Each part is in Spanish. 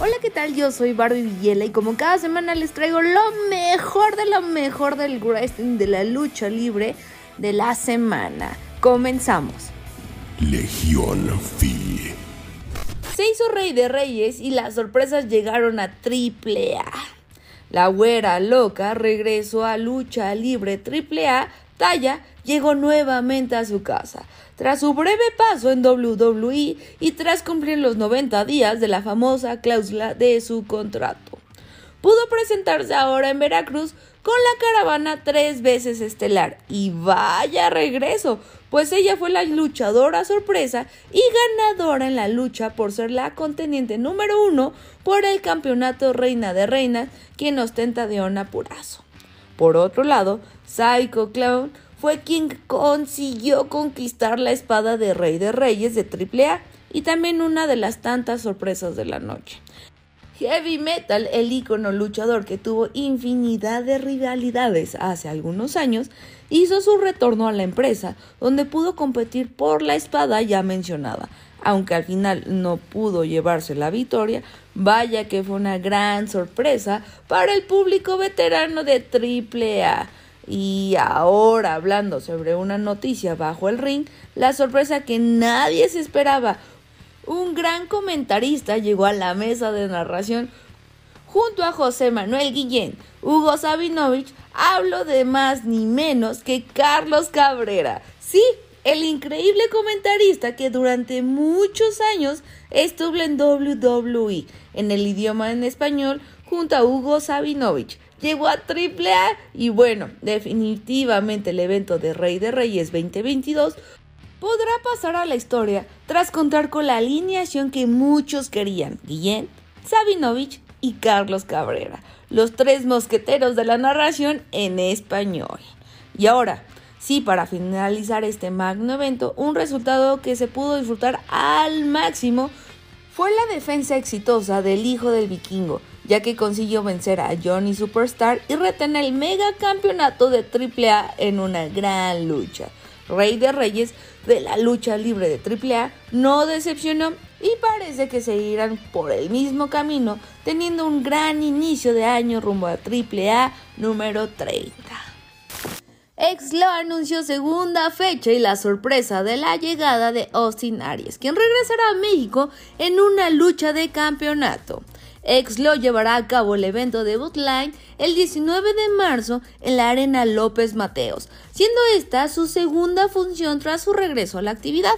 Hola, ¿qué tal? Yo soy Barbie Villela y como cada semana les traigo lo mejor de lo mejor del wrestling de la lucha libre de la semana. Comenzamos. Legión Fi. Se hizo Rey de Reyes y las sorpresas llegaron a Triple A. La güera loca regresó a lucha libre Triple A. Talla llegó nuevamente a su casa. Tras su breve paso en WWE y tras cumplir los 90 días de la famosa cláusula de su contrato, pudo presentarse ahora en Veracruz con la caravana tres veces estelar. Y vaya regreso, pues ella fue la luchadora sorpresa y ganadora en la lucha por ser la conteniente número uno por el campeonato Reina de Reinas, quien ostenta de Purazo. Por otro lado, Psycho Clown fue quien consiguió conquistar la espada de Rey de Reyes de AAA y también una de las tantas sorpresas de la noche. Heavy Metal, el ícono luchador que tuvo infinidad de rivalidades hace algunos años, hizo su retorno a la empresa, donde pudo competir por la espada ya mencionada. Aunque al final no pudo llevarse la victoria, vaya que fue una gran sorpresa para el público veterano de AAA. Y ahora, hablando sobre una noticia bajo el ring, la sorpresa que nadie se esperaba. Un gran comentarista llegó a la mesa de narración junto a José Manuel Guillén, Hugo Sabinovich, hablo de más ni menos que Carlos Cabrera. Sí, el increíble comentarista que durante muchos años estuvo en WWE en el idioma en español junto a Hugo Sabinovich llegó a AAA y bueno, definitivamente el evento de Rey de Reyes 2022 podrá pasar a la historia tras contar con la alineación que muchos querían, Guillén, Sabinovich y Carlos Cabrera, los tres mosqueteros de la narración en español. Y ahora, sí, para finalizar este magno evento, un resultado que se pudo disfrutar al máximo fue la defensa exitosa del hijo del vikingo, ya que consiguió vencer a Johnny Superstar y retener el mega campeonato de AAA en una gran lucha. Rey de Reyes de la lucha libre de AAA no decepcionó y parece que seguirán por el mismo camino, teniendo un gran inicio de año rumbo a AAA número 30. Exlo anunció segunda fecha y la sorpresa de la llegada de Austin Aries, quien regresará a México en una lucha de campeonato. Exlo llevará a cabo el evento de Bootline el 19 de marzo en la Arena López Mateos, siendo esta su segunda función tras su regreso a la actividad.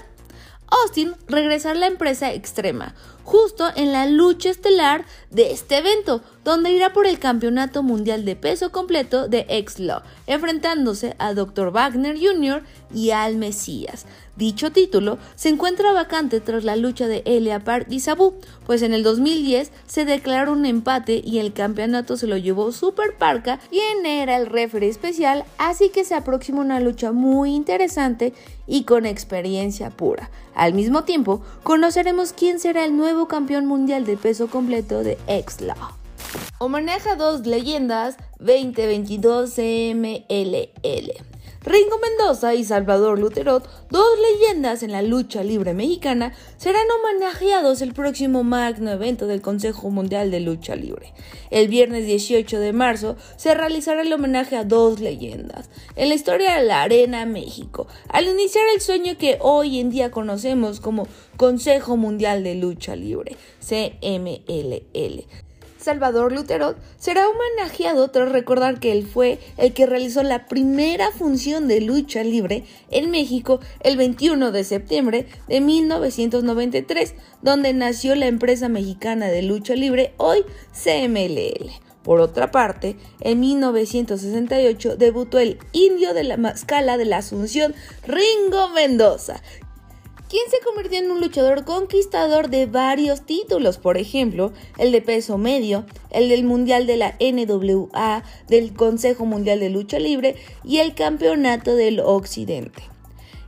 Austin regresará a la empresa extrema, justo en la lucha estelar de este evento, donde irá por el campeonato mundial de peso completo de X-Law, enfrentándose a Dr. Wagner Jr. y al Mesías. Dicho título se encuentra vacante tras la lucha de Elia Park y Sabu, pues en el 2010 se declaró un empate y el campeonato se lo llevó Super Parka, quien era el referee especial, así que se aproxima una lucha muy interesante y con experiencia pura. Al mismo tiempo, conoceremos quién será el nuevo campeón mundial de peso completo de X-Law. Homenaje a dos leyendas 2022 MLL. Ringo Mendoza y Salvador Luterot, dos leyendas en la lucha libre mexicana, serán homenajeados el próximo magno evento del Consejo Mundial de Lucha Libre. El viernes 18 de marzo se realizará el homenaje a dos leyendas en la historia de la Arena México, al iniciar el sueño que hoy en día conocemos como Consejo Mundial de Lucha Libre, CMLL. Salvador Lutero será homenajeado tras recordar que él fue el que realizó la primera función de lucha libre en México el 21 de septiembre de 1993, donde nació la empresa mexicana de lucha libre, hoy CMLL. Por otra parte, en 1968 debutó el indio de la Mascala de la Asunción, Ringo Mendoza, quien se convirtió en un luchador conquistador de varios títulos, por ejemplo, el de peso medio, el del Mundial de la NWA, del Consejo Mundial de Lucha Libre y el Campeonato del Occidente.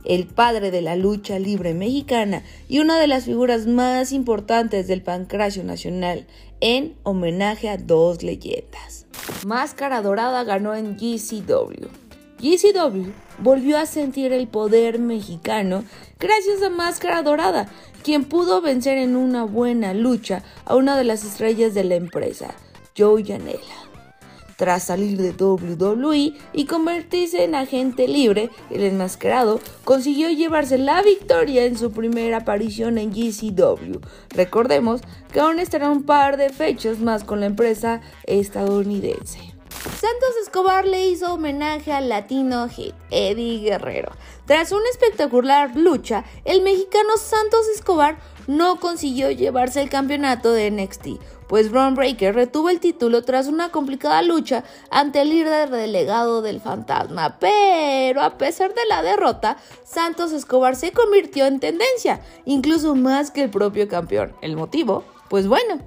El padre de la lucha libre mexicana y una de las figuras más importantes del pancracio nacional, en homenaje a dos leyendas. Máscara Dorada ganó en GCW. GCW volvió a sentir el poder mexicano gracias a Máscara Dorada, quien pudo vencer en una buena lucha a una de las estrellas de la empresa, Joe Janela. Tras salir de WWE y convertirse en agente libre, el enmascarado consiguió llevarse la victoria en su primera aparición en GCW. Recordemos que aún estará un par de fechas más con la empresa estadounidense. Santos Escobar le hizo homenaje al latino hit Eddie Guerrero. Tras una espectacular lucha, el mexicano Santos Escobar no consiguió llevarse el campeonato de NXT, pues Braun Breaker retuvo el título tras una complicada lucha ante el líder delegado del fantasma. Pero a pesar de la derrota, Santos Escobar se convirtió en tendencia, incluso más que el propio campeón. ¿El motivo? Pues bueno,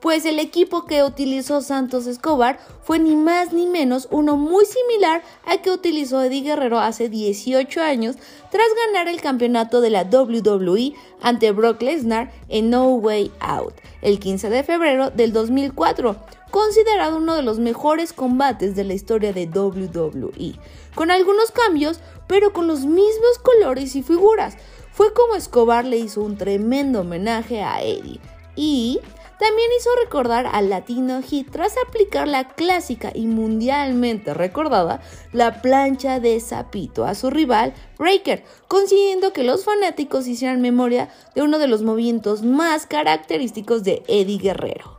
pues el equipo que utilizó Santos Escobar fue ni más ni menos uno muy similar al que utilizó Eddie Guerrero hace 18 años tras ganar el campeonato de la WWE ante Brock Lesnar en No Way Out el 15 de febrero del 2004, considerado uno de los mejores combates de la historia de WWE, con algunos cambios pero con los mismos colores y figuras. Fue como Escobar le hizo un tremendo homenaje a Eddie y también hizo recordar al Latino Hit tras aplicar la clásica y mundialmente recordada la plancha de Zapito a su rival Breaker, consiguiendo que los fanáticos hicieran memoria de uno de los movimientos más característicos de Eddie Guerrero.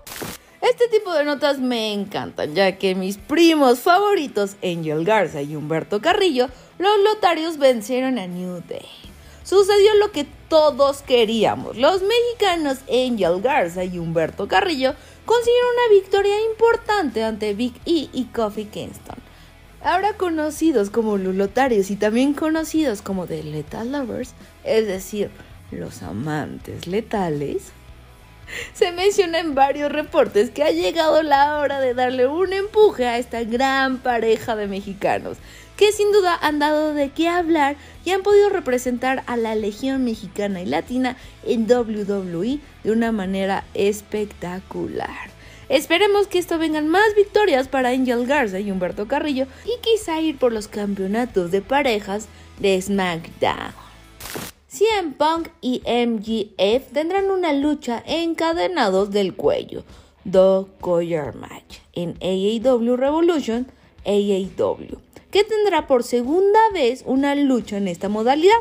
Este tipo de notas me encantan, ya que mis primos favoritos, Angel Garza y Humberto Carrillo, los lotarios vencieron a New Day sucedió lo que todos queríamos. Los mexicanos Angel Garza y Humberto Carrillo consiguieron una victoria importante ante Big E y Kofi Kingston. Ahora conocidos como Lulotarios y también conocidos como The Lethal Lovers, es decir, los amantes letales, se menciona en varios reportes que ha llegado la hora de darle un empuje a esta gran pareja de mexicanos que sin duda han dado de qué hablar y han podido representar a la Legión Mexicana y Latina en WWE de una manera espectacular. Esperemos que esto vengan más victorias para Angel Garza y Humberto Carrillo y quizá ir por los campeonatos de parejas de SmackDown. CM Punk y MGF tendrán una lucha encadenados del cuello, The Collar Match, en AAW Revolution AAW que tendrá por segunda vez una lucha en esta modalidad.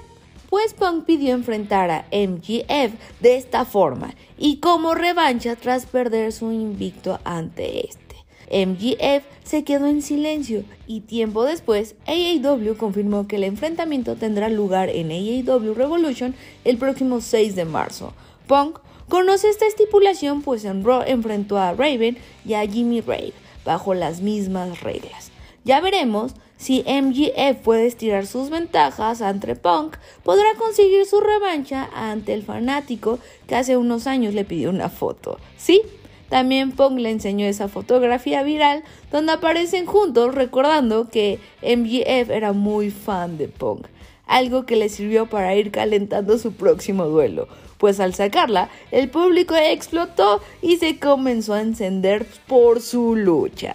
Pues Punk pidió enfrentar a MGF de esta forma y como revancha tras perder su invicto ante este. MGF se quedó en silencio y tiempo después AAW confirmó que el enfrentamiento tendrá lugar en AAW Revolution el próximo 6 de marzo. Punk conoce esta estipulación pues en Raw enfrentó a Raven y a Jimmy Rave bajo las mismas reglas. Ya veremos si MGF puede estirar sus ventajas ante Punk, podrá conseguir su revancha ante el fanático que hace unos años le pidió una foto. ¿Sí? También Punk le enseñó esa fotografía viral donde aparecen juntos recordando que MGF era muy fan de Punk, algo que le sirvió para ir calentando su próximo duelo, pues al sacarla el público explotó y se comenzó a encender por su lucha.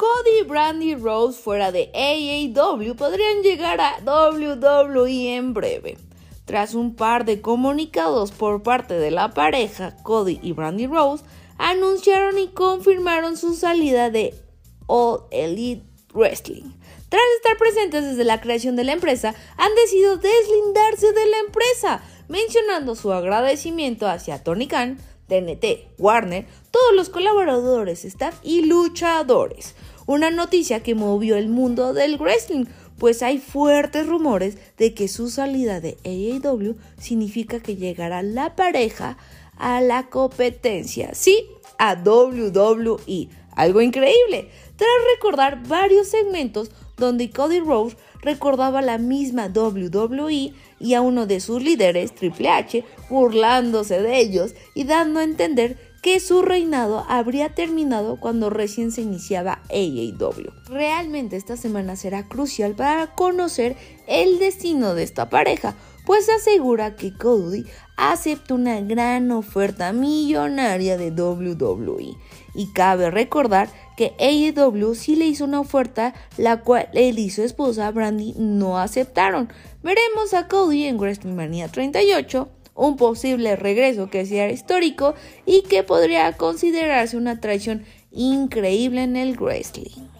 Cody y Brandy Rose fuera de AAW podrían llegar a WWE en breve. Tras un par de comunicados por parte de la pareja, Cody y Brandy Rose anunciaron y confirmaron su salida de All Elite Wrestling. Tras estar presentes desde la creación de la empresa, han decidido deslindarse de la empresa, mencionando su agradecimiento hacia Tony Khan, TNT, Warner, todos los colaboradores, staff y luchadores. Una noticia que movió el mundo del wrestling, pues hay fuertes rumores de que su salida de AAW significa que llegará la pareja a la competencia, sí, a WWE. Algo increíble, tras recordar varios segmentos donde Cody Rose recordaba la misma WWE y a uno de sus líderes, Triple H, burlándose de ellos y dando a entender que su reinado habría terminado cuando recién se iniciaba AAW. Realmente esta semana será crucial para conocer el destino de esta pareja, pues asegura que Cody acepta una gran oferta millonaria de WWE. Y cabe recordar que AEW sí le hizo una oferta, la cual él y su esposa Brandy no aceptaron. Veremos a Cody en WrestleMania 38 un posible regreso que sea histórico y que podría considerarse una traición increíble en el wrestling.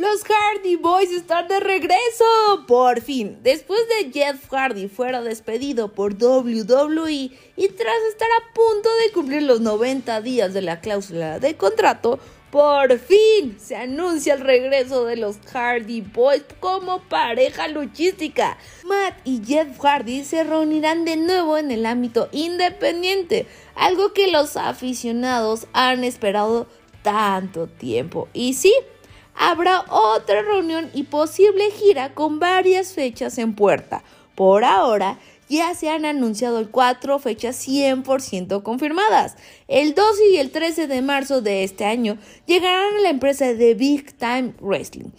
Los Hardy Boys están de regreso. Por fin, después de Jeff Hardy fuera despedido por WWE y tras estar a punto de cumplir los 90 días de la cláusula de contrato, por fin se anuncia el regreso de los Hardy Boys como pareja luchística. Matt y Jeff Hardy se reunirán de nuevo en el ámbito independiente, algo que los aficionados han esperado tanto tiempo. Y sí, habrá otra reunión y posible gira con varias fechas en puerta. Por ahora, ya se han anunciado cuatro fechas 100% confirmadas. El 12 y el 13 de marzo de este año llegarán a la empresa de Big Time Wrestling,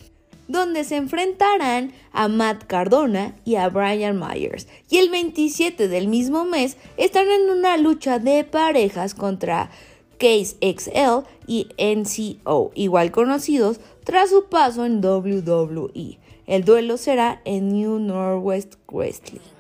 donde se enfrentarán a Matt Cardona y a Brian Myers. Y el 27 del mismo mes estarán en una lucha de parejas contra Case XL y NCO, igual conocidos tras su paso en WWE. El duelo será en New Northwest Wrestling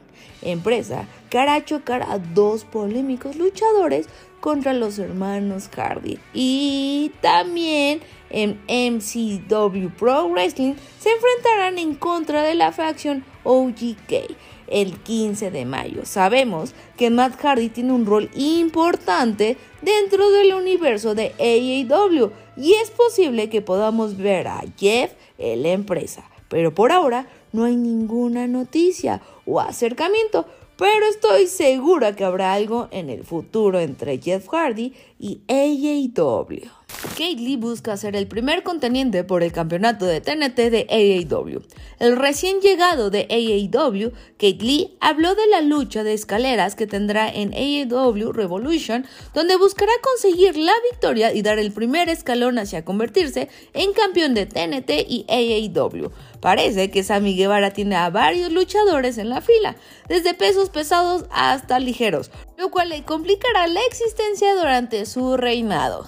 empresa que hará chocar a dos polémicos luchadores contra los hermanos Hardy. Y también en MCW Pro Wrestling se enfrentarán en contra de la facción OGK el 15 de mayo. Sabemos que Matt Hardy tiene un rol importante dentro del universo de AEW y es posible que podamos ver a Jeff en la empresa. Pero por ahora no hay ninguna noticia o acercamiento, pero estoy segura que habrá algo en el futuro entre Jeff Hardy y AEW. Kate Lee busca ser el primer conteniente por el campeonato de TNT de AEW. El recién llegado de AEW, Kate Lee, habló de la lucha de escaleras que tendrá en AEW Revolution, donde buscará conseguir la victoria y dar el primer escalón hacia convertirse en campeón de TNT y AEW. Parece que Sammy Guevara tiene a varios luchadores en la fila, desde pesos pesados hasta ligeros, lo cual le complicará la existencia durante su reinado.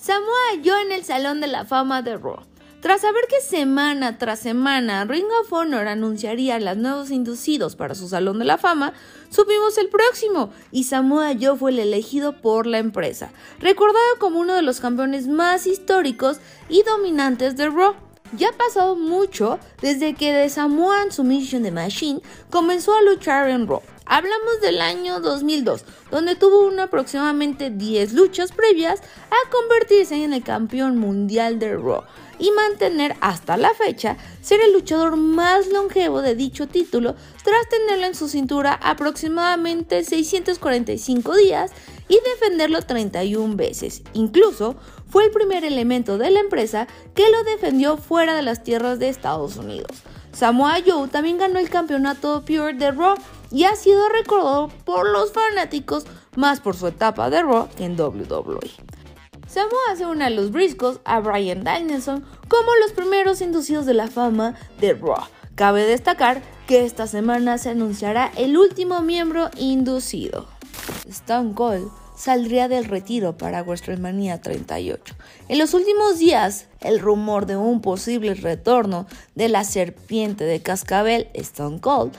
Samoa Joe en el Salón de la Fama de Raw. Tras saber que semana tras semana Ring of Honor anunciaría los nuevos inducidos para su Salón de la Fama, supimos el próximo y Samoa Joe fue el elegido por la empresa, recordado como uno de los campeones más históricos y dominantes de Raw. Ya ha pasado mucho desde que The Samoan Submission the Machine comenzó a luchar en Raw. Hablamos del año 2002, donde tuvo aproximadamente 10 luchas previas a convertirse en el campeón mundial de Raw y mantener hasta la fecha ser el luchador más longevo de dicho título tras tenerlo en su cintura aproximadamente 645 días y defenderlo 31 veces. Incluso fue el primer elemento de la empresa que lo defendió fuera de las tierras de Estados Unidos. Samoa Joe también ganó el campeonato Pure de Raw y ha sido recordado por los fanáticos más por su etapa de Raw que en WWE. Samoa se une a los Briscoes, a Brian Danielson, como los primeros inducidos de la fama de Raw. Cabe destacar que esta semana se anunciará el último miembro inducido. Stone Cold saldría del retiro para WrestleMania 38. En los últimos días, el rumor de un posible retorno de la serpiente de cascabel Stone Cold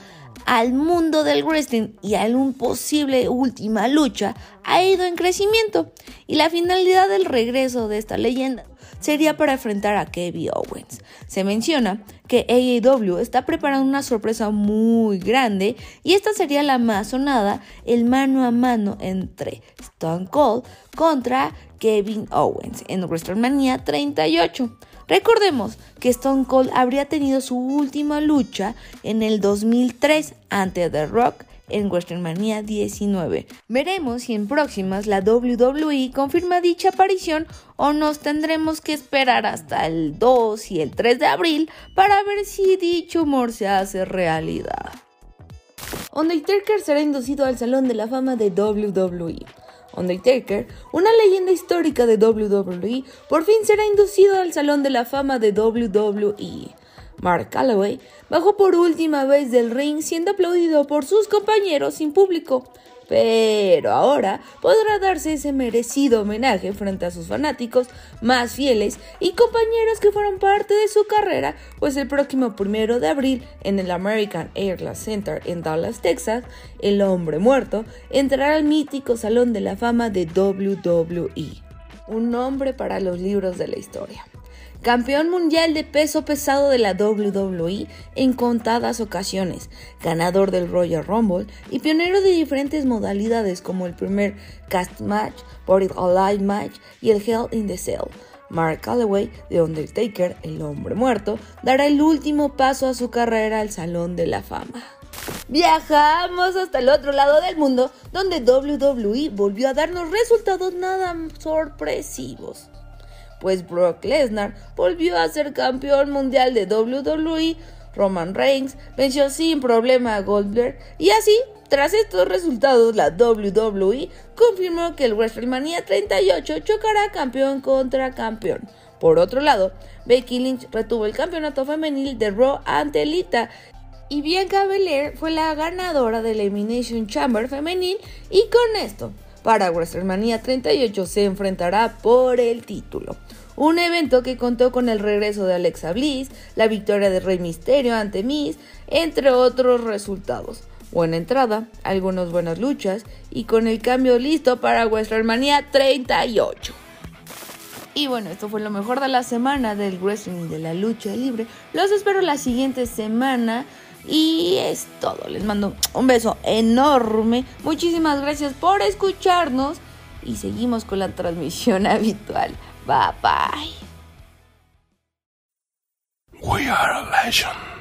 al mundo del wrestling y a una posible última lucha ha ido en crecimiento. Y la finalidad del regreso de esta leyenda sería para enfrentar a Kevin Owens. Se menciona que AEW está preparando una sorpresa muy grande y esta sería la más sonada, el mano a mano entre Stone Cold contra Kevin Owens en WrestleMania 38. Recordemos que Stone Cold habría tenido su última lucha en el 2003 ante The Rock en WrestleMania 19. Veremos si en próximas la WWE confirma dicha aparición o nos tendremos que esperar hasta el 2 y el 3 de abril para ver si dicho humor se hace realidad. Undertaker será inducido al Salón de la Fama de WWE. Undertaker, una leyenda histórica de WWE, por fin será inducido al Salón de la Fama de WWE. Mark Calloway bajó por última vez del ring siendo aplaudido por sus compañeros sin público. Pero ahora podrá darse ese merecido homenaje frente a sus fanáticos más fieles y compañeros que fueron parte de su carrera, pues el próximo primero de abril en el American Airlines Center en Dallas, Texas, el hombre muerto entrará al mítico Salón de la Fama de WWE. Un nombre para los libros de la historia campeón mundial de peso pesado de la WWE en contadas ocasiones, ganador del Royal Rumble y pionero de diferentes modalidades como el primer Cast Match, Body Alive Match y el Hell in the Cell. Mark Calloway, de Undertaker, el hombre muerto, dará el último paso a su carrera al Salón de la Fama. Viajamos hasta el otro lado del mundo, donde WWE volvió a darnos resultados nada sorpresivos pues Brock Lesnar volvió a ser campeón mundial de WWE, Roman Reigns venció sin problema a Goldberg y así, tras estos resultados, la WWE confirmó que el WrestleMania 38 chocará campeón contra campeón. Por otro lado, Becky Lynch retuvo el campeonato femenil de Raw ante Lita y Bianca Belair fue la ganadora del Elimination Chamber femenil y con esto para WrestleMania 38 se enfrentará por el título. Un evento que contó con el regreso de Alexa Bliss, la victoria de Rey Misterio ante Miz, entre otros resultados. Buena entrada, algunas buenas luchas y con el cambio listo para WrestleMania 38. Y bueno, esto fue lo mejor de la semana del wrestling de la lucha libre. Los espero la siguiente semana y es todo. Les mando un beso enorme. Muchísimas gracias por escucharnos. Y seguimos con la transmisión habitual. Bye bye. We are a legend.